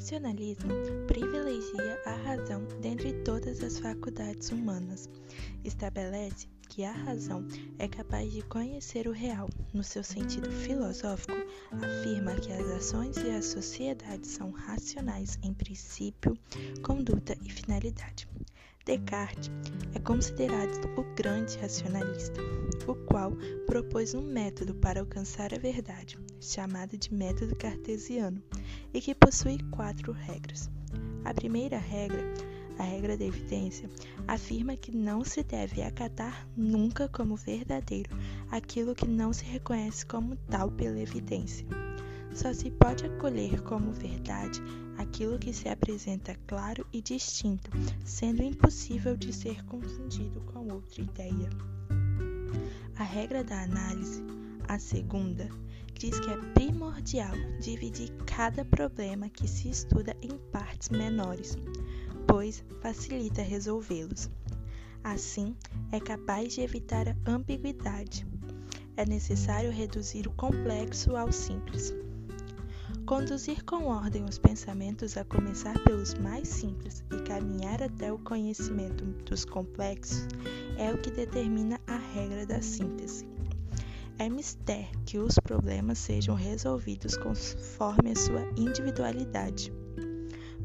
racionalismo privilegia a razão dentre todas as faculdades humanas. Estabelece que a razão é capaz de conhecer o real. No seu sentido filosófico, afirma que as ações e as sociedades são racionais em princípio, conduta e finalidade. Descartes é considerado o grande racionalista, o qual propôs um método para alcançar a verdade, chamado de método cartesiano, e que possui quatro regras. A primeira regra a regra da evidência afirma que não se deve acatar nunca como verdadeiro aquilo que não se reconhece como tal pela evidência. Só se pode acolher como verdade aquilo que se apresenta claro e distinto, sendo impossível de ser confundido com outra ideia. A regra da análise, a segunda, diz que é primordial dividir cada problema que se estuda em partes menores, pois facilita resolvê-los. Assim, é capaz de evitar a ambiguidade. É necessário reduzir o complexo ao simples. Conduzir com ordem os pensamentos a começar pelos mais simples e caminhar até o conhecimento dos complexos é o que determina a regra da síntese. É mister que os problemas sejam resolvidos conforme a sua individualidade.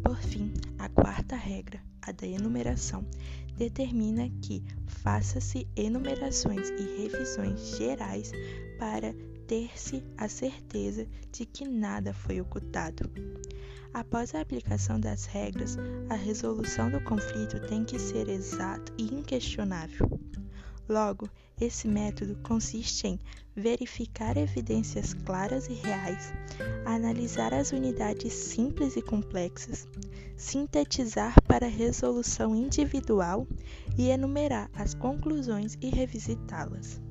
Por fim, a quarta regra, a da enumeração, determina que faça-se enumerações e revisões gerais para ter-se a certeza de que nada foi ocultado. Após a aplicação das regras, a resolução do conflito tem que ser exato e inquestionável. Logo, esse método consiste em verificar evidências claras e reais, analisar as unidades simples e complexas, sintetizar para resolução individual e enumerar as conclusões e revisitá-las.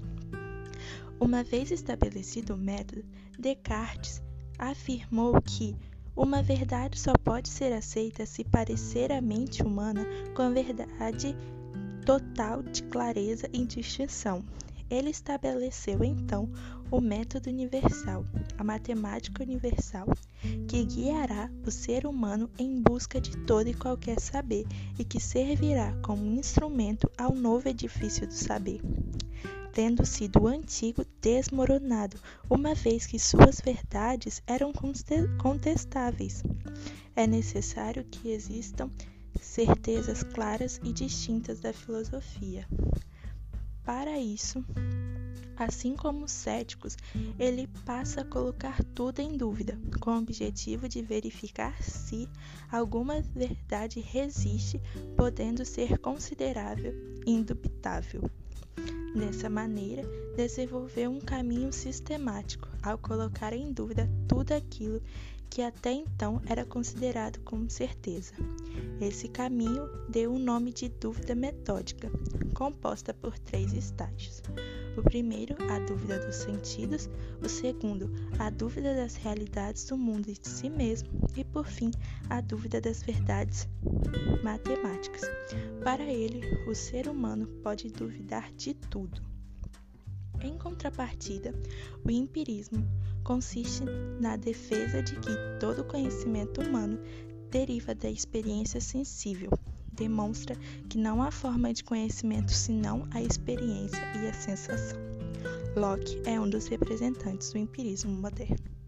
Uma vez estabelecido o método, Descartes afirmou que uma verdade só pode ser aceita se parecer à mente humana com a verdade total de clareza e distinção. Ele estabeleceu então o método universal, a matemática universal, que guiará o ser humano em busca de todo e qualquer saber e que servirá como instrumento ao novo edifício do saber. Tendo sido o antigo desmoronado, uma vez que suas verdades eram contestáveis, é necessário que existam certezas claras e distintas da filosofia. Para isso, assim como os céticos, ele passa a colocar tudo em dúvida, com o objetivo de verificar se alguma verdade resiste, podendo ser considerável e indubitável. Dessa maneira, desenvolveu um caminho sistemático ao colocar em dúvida tudo aquilo que até então era considerado como certeza. Esse caminho deu o nome de dúvida metódica, composta por três estágios. O primeiro, a dúvida dos sentidos, o segundo, a dúvida das realidades do mundo e de si mesmo, e por fim, a dúvida das verdades matemáticas. Para ele, o ser humano pode duvidar de tudo. Em contrapartida, o empirismo consiste na defesa de que todo conhecimento humano deriva da experiência sensível. Demonstra que não há forma de conhecimento senão a experiência e a sensação. Locke é um dos representantes do empirismo moderno.